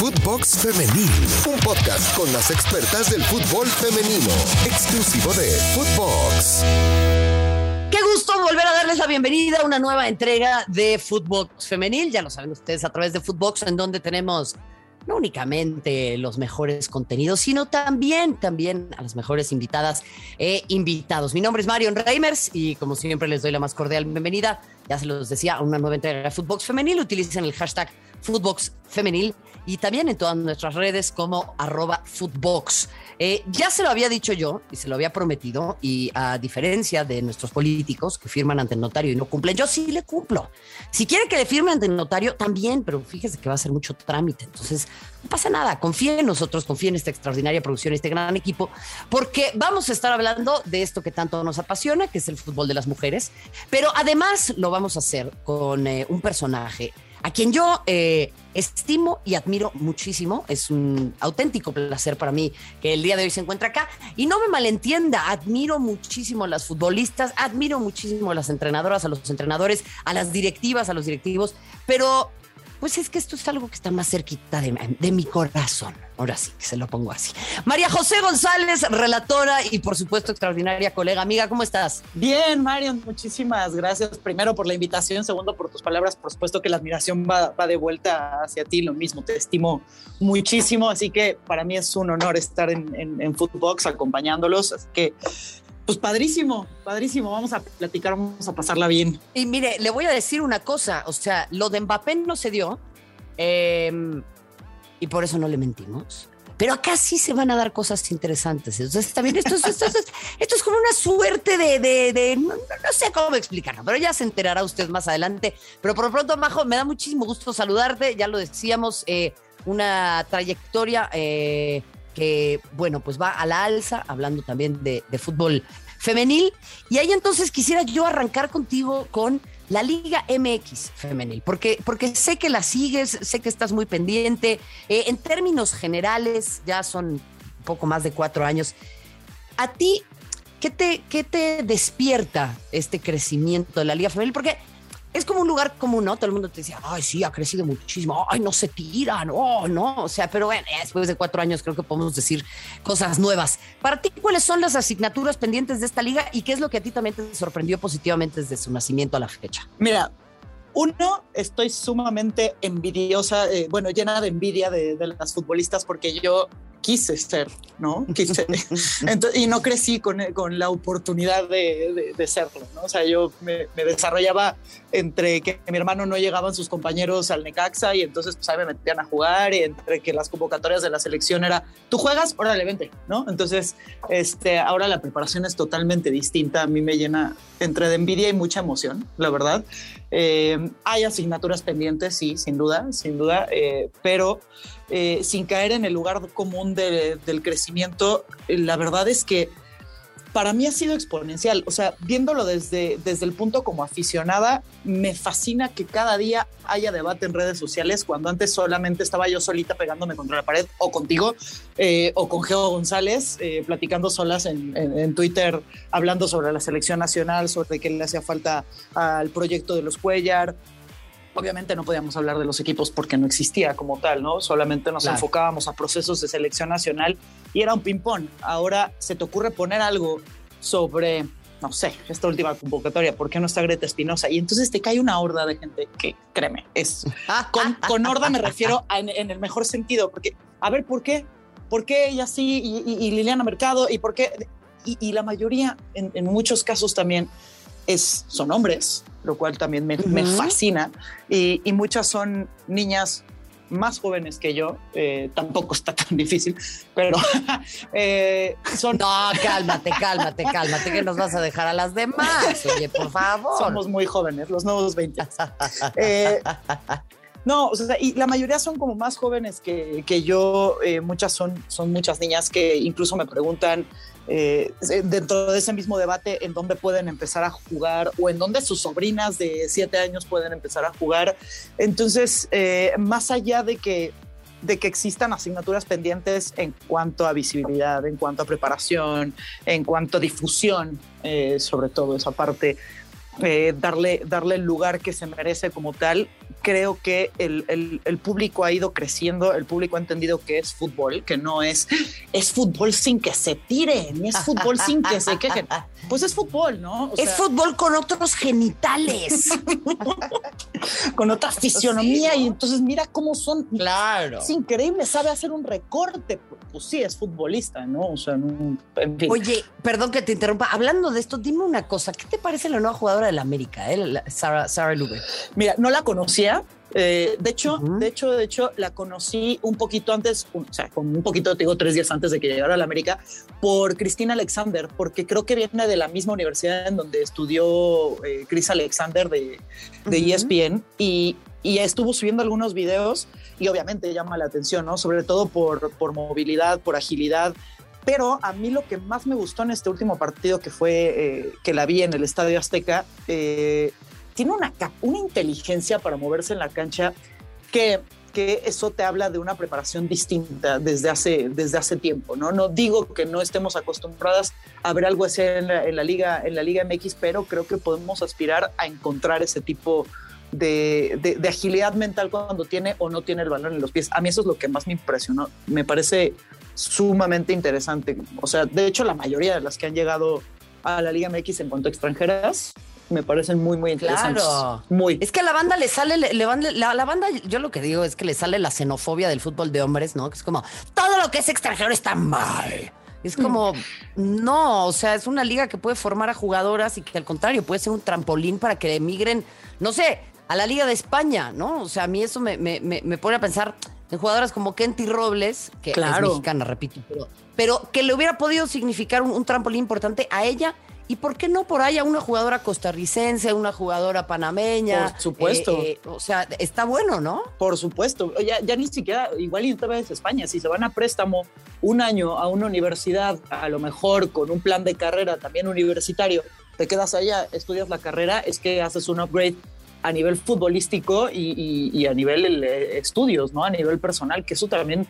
Footbox Femenil, un podcast con las expertas del fútbol femenino, exclusivo de Footbox. Qué gusto volver a darles la bienvenida a una nueva entrega de Footbox Femenil. Ya lo saben ustedes a través de Footbox, en donde tenemos no únicamente los mejores contenidos, sino también, también a las mejores invitadas e invitados. Mi nombre es Marion Reimers y como siempre les doy la más cordial bienvenida. Ya se los decía, a una nueva entrega de Footbox Femenil. Utilicen el hashtag Footbox Femenil y también en todas nuestras redes como arroba Footbox. Eh, ya se lo había dicho yo y se lo había prometido y a diferencia de nuestros políticos que firman ante el notario y no cumplen, yo sí le cumplo. Si quiere que le firme ante el notario, también, pero fíjese que va a ser mucho trámite. Entonces, no pasa nada, confíe en nosotros, confíe en esta extraordinaria producción, este gran equipo, porque vamos a estar hablando de esto que tanto nos apasiona, que es el fútbol de las mujeres, pero además lo vamos a hacer con eh, un personaje a quien yo eh, estimo y admiro muchísimo. Es un auténtico placer para mí que el día de hoy se encuentre acá. Y no me malentienda, admiro muchísimo a las futbolistas, admiro muchísimo a las entrenadoras, a los entrenadores, a las directivas, a los directivos, pero pues es que esto es algo que está más cerquita de, mi corazón. Ahora sí, se lo pongo así. María José González, relatora y por supuesto extraordinaria colega. Amiga, ¿cómo estás? Bien, Marion, muchísimas gracias. Primero por la invitación, segundo por tus palabras. Por supuesto que la admiración va, de vuelta hacia ti, lo mismo. Te estimo muchísimo, así que para mí es un honor estar en, en, acompañándolos. Así que pues padrísimo, padrísimo. Vamos a platicar, vamos a pasarla bien. Y mire, le voy a decir una cosa. O sea, lo de Mbappé no se dio. Em, y por eso no le mentimos. Pero acá sí se van a dar cosas interesantes. Entonces, también esto es, esto es, como una suerte de. no, sé cómo explicarlo, pero ya se enterará usted más adelante. Pero por lo pronto, Majo, me da muchísimo gusto saludarte. Ya lo decíamos, eh, una trayectoria. Eh, bueno, pues va a la alza, hablando también de, fútbol femenil. Y ahí entonces quisiera yo arrancar contigo con la Liga MX femenil, porque, porque sé que la sigues, sé que estás muy pendiente. Eh, en términos generales, ya son poco más de cuatro años. ¿A ti qué te, qué te despierta este crecimiento de la Liga femenil? Porque es como un lugar común, ¿no? Todo el mundo te decía, ay, sí, ha crecido muchísimo, ay, no se tira, no, no, o sea, pero bueno, después de cuatro años creo que podemos decir cosas nuevas. Para ti, ¿cuáles son las asignaturas pendientes de esta liga y qué es lo que a ti también te sorprendió positivamente desde su nacimiento a la fecha? Mira, uno, estoy sumamente envidiosa, eh, bueno, llena de envidia de, las futbolistas porque yo quise ser, ¿no? Quise. y no crecí con, con la oportunidad de, de, serlo, ¿no? O sea, yo me, desarrollaba entre que mi hermano no llegaban sus compañeros al Necaxa y entonces pues ahí me metían a jugar y entre que las convocatorias de la selección era, tú juegas, órale, vente, ¿no? Entonces, este, ahora la preparación es totalmente distinta, a mí me llena entre de envidia y mucha emoción, la verdad. Eh, hay asignaturas pendientes, sí, sin duda, sin duda, eh, pero eh, sin caer en el lugar común del crecimiento, la verdad es que para mí ha sido exponencial. O sea, viéndolo desde, desde el punto como aficionada, me fascina que cada día haya debate en redes sociales cuando antes solamente estaba yo solita pegándome contra la pared o contigo eh, o con Geo González eh, platicando solas en, en, Twitter, hablando sobre la selección nacional, sobre qué le hacía falta al proyecto de los Cuellar. Obviamente no podíamos hablar de los equipos porque no existía como tal, ¿no? Solamente nos enfocábamos a procesos de selección nacional y era un ping-pong. Ahora se te ocurre poner algo sobre, no sé, esta última convocatoria, ¿por qué no está Greta Espinosa? Y entonces te cae una horda de gente que, créeme, es. Con, con horda me refiero en, el mejor sentido, porque, a ver, ¿por qué? ¿Por qué ella sí y, Liliana Mercado? ¿Y por qué? Y, la mayoría, en, en muchos casos también, es, son hombres, lo cual también me, fascina. Y, muchas son niñas más jóvenes que yo, eh, tampoco está tan difícil, pero eh, son... No, cálmate, cálmate, cálmate, que nos vas a dejar a las demás, oye, por favor. Somos muy jóvenes, los nuevos 20. Eh, no, o sea, y la mayoría son como más jóvenes que, que yo, muchas son, son muchas niñas que incluso me preguntan, eh, dentro de ese mismo debate en dónde pueden empezar a jugar o en dónde sus sobrinas de siete años pueden empezar a jugar. Entonces, eh, más allá de que, de que existan asignaturas pendientes en cuanto a visibilidad, en cuanto a preparación, en cuanto a difusión, eh, sobre todo esa parte, darle, darle el lugar que se merece como tal, creo que el, el, público ha ido creciendo, el público ha entendido que es fútbol, que no es, es fútbol sin que se tiren, es fútbol sin que se quejen. Pues es fútbol, ¿no? es fútbol con otros genitales. con otra fisionomía y entonces mira cómo son. Claro. Es increíble, sabe hacer un recorte. Pues sí, es futbolista, ¿no? O sea, en fin. Oye, perdón que te interrumpa. Hablando de esto, dime una cosa. ¿Qué te parece la nueva jugadora del América, eh? Sarah, Sarah Mira, no la conocía, eh, de hecho, de hecho, de hecho, la conocí un poquito antes, o sea, con un poquito, te digo, tres días antes de que llegara a la América, por Cristina Alexander, porque creo que viene de la misma universidad en donde estudió eh, Chris Alexander de, de ESPN y, y, estuvo subiendo algunos videos y obviamente llama la atención, ¿no? Sobre todo por, por movilidad, por agilidad. Pero a mí lo que más me gustó en este último partido que fue eh, que la vi en el Estadio Azteca, eh, tiene una, una inteligencia para moverse en la cancha que, que eso te habla de una preparación distinta desde hace, desde hace tiempo, ¿no? No digo que no estemos acostumbradas a ver algo así en la, liga, en la Liga MX, pero creo que podemos aspirar a encontrar ese tipo de, de, agilidad mental cuando tiene o no tiene el balón en los pies. A mí eso es lo que más me impresionó. Me parece sumamente interesante. O sea, de hecho, la mayoría de las que han llegado a la Liga MX en cuanto a extranjeras me parecen muy, muy interesantes. Claro. Muy. Es que a la banda le sale, le, la, la, banda, yo lo que digo es que le sale la xenofobia del fútbol de hombres, ¿no? Que es como, todo lo que es extranjero está mal. Es como, no, o sea, es una liga que puede formar a jugadoras y que al contrario puede ser un trampolín para que emigren, no sé, a la Liga de España, ¿no? O sea, a mí eso me, me, me, pone a pensar en jugadoras como Kenty Robles, que es mexicana, repito, pero, pero que le hubiera podido significar un, un trampolín importante a ella ¿Y por qué no por ahí a una jugadora costarricense, una jugadora panameña? Por supuesto. Eh, eh, o sea, está bueno, ¿no? Por supuesto. Ya, ya ni siquiera, igual y otra vez España, si se van a préstamo un año a una universidad, a lo mejor con un plan de carrera también universitario, te quedas allá, estudias la carrera, es que haces un upgrade a nivel futbolístico y, a nivel eh, estudios, ¿no? A nivel personal, que eso también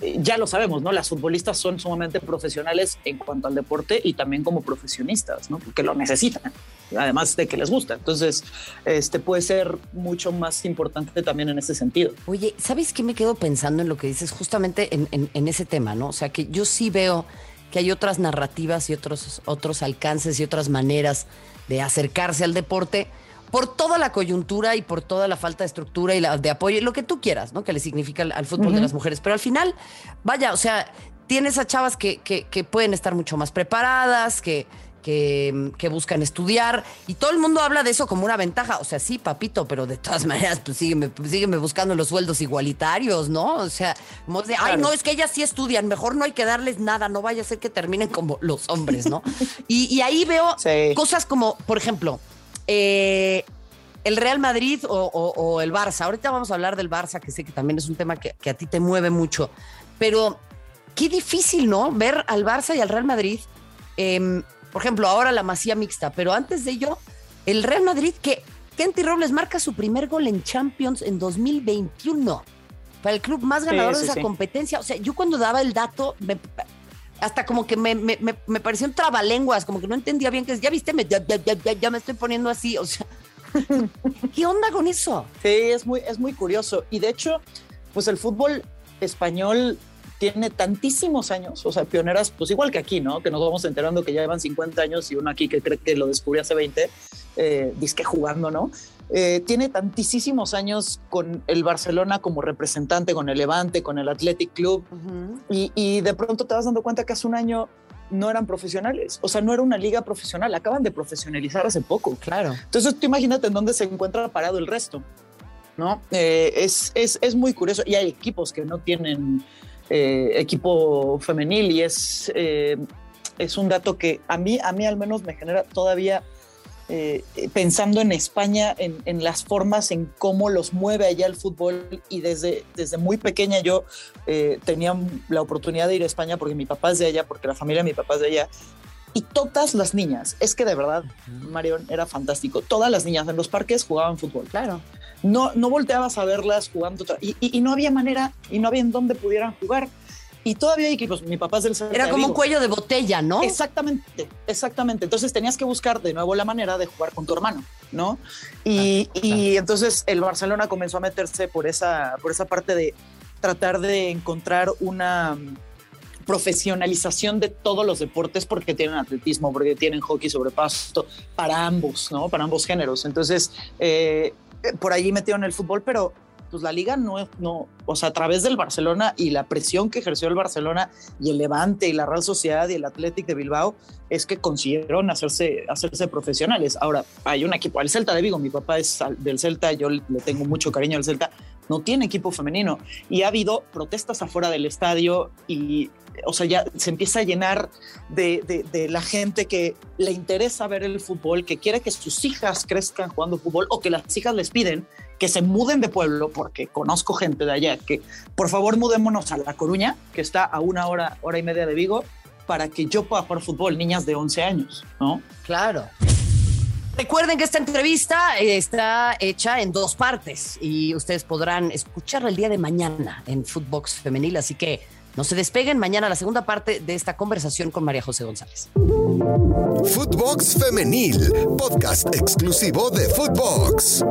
ya lo sabemos, ¿no? Las futbolistas son sumamente profesionales en cuanto al deporte y también como profesionistas, ¿no? Porque lo necesitan, además de que les gusta. Entonces, este puede ser mucho más importante también en ese sentido. Oye, ¿sabes qué me quedo pensando en lo que dices justamente en, ese tema, ¿no? O sea, que yo sí veo que hay otras narrativas y otros, otros alcances y otras maneras de acercarse al deporte por toda la coyuntura y por toda la falta de estructura y la, de apoyo, lo que tú quieras, ¿no? Que le significa al, fútbol de las mujeres. Pero al final, vaya, o sea, tienes a chavas que, que, pueden estar mucho más preparadas, que, que, que, buscan estudiar, y todo el mundo habla de eso como una ventaja. O sea, sí, papito, pero de todas maneras, pues sígueme, sígueme buscando los sueldos igualitarios, ¿no? O sea, como de, ay, no, es que ellas sí estudian, mejor no hay que darles nada, no vaya a ser que terminen como los hombres, ¿no? y, y ahí veo cosas como, por ejemplo, eh, el Real Madrid o, el Barça. Ahorita vamos a hablar del Barça, que sé que también es un tema que, a ti te mueve mucho. Pero qué difícil, ¿no? Ver al Barça y al Real Madrid. Em, por ejemplo, ahora la masía mixta, pero antes de ello, el Real Madrid que Kenty Robles marca su primer gol en Champions en 2021 para el club más ganador de esa competencia. O sea, yo cuando daba el dato, hasta como que me, me, me, pareció un trabalenguas, como que no entendía bien que ya viste, ya, me estoy poniendo así, o sea, ¿qué onda con eso? Sí, es muy, es muy curioso. Y de hecho, pues el fútbol español tiene tantísimos años, o sea, pioneras, pues igual que aquí, ¿no? Que nos vamos enterando que ya llevan 50 años y uno aquí que cree que lo descubrió hace 20, eh, disque jugando, ¿no? Eh, tiene tantísimos años con el Barcelona como representante, con el Levante, con el Athletic Club, y, de pronto te vas dando cuenta que hace un año no eran profesionales, o sea, no era una liga profesional, acaban de profesionalizar hace poco. Claro. Entonces, tú imagínate en dónde se encuentra parado el resto, ¿no? Eh, es, es, es, muy curioso, y hay equipos que no tienen eh, equipo femenil, y es, es un dato que a mí, a mí al menos me genera todavía eh, pensando en España, en, las formas, en cómo los mueve allá el fútbol y desde, desde muy pequeña yo eh, tenía la oportunidad de ir a España porque mi papá es de allá, porque la familia de mi papá es de allá. Y todas las niñas, es que de verdad, Marión, era fantástico. Todas las niñas en los parques jugaban fútbol. Claro. No, no volteabas a verlas jugando y, y, no había manera y no había en dónde pudieran jugar. Y todavía hay equipos, mi papá es del Celta Era de como un cuello de botella, ¿no? Exactamente, exactamente. Entonces tenías que buscar de nuevo la manera de jugar con tu hermano, ¿no? Y, y entonces el Barcelona comenzó a meterse por esa, por esa parte de tratar de encontrar una mm, profesionalización de todos los deportes porque tienen atletismo, porque tienen hockey sobre pasto, para ambos, ¿no? Para ambos géneros. Entonces, eh, por allí metieron el fútbol, pero pues la liga no, no, o sea, a través del Barcelona y la presión que ejerció el Barcelona y el Levante y la Real Sociedad y el Athletic de Bilbao es que consiguieron hacerse, hacerse profesionales. Ahora, hay un equipo, el Celta de Vigo, mi papá es del Celta, yo le tengo mucho cariño al Celta, no tiene equipo femenino y ha habido protestas afuera del estadio y, o sea, ya se empieza a llenar de, de- de la gente que le interesa ver el fútbol, que quiere que sus hijas crezcan jugando fútbol o que las hijas les piden que se muden de pueblo, porque conozco gente de allá, que por favor mudémonos a La Coruña, que está a una hora, hora y media de Vigo, para que yo pueda jugar fútbol, niñas de 11 años, ¿no? Claro. Recuerden que esta entrevista está hecha en dos partes y ustedes podrán escucharla el día de mañana en Footbox Femenil, así que no se despeguen mañana la segunda parte de esta conversación con María José González. Footbox Femenil, podcast exclusivo de Footbox.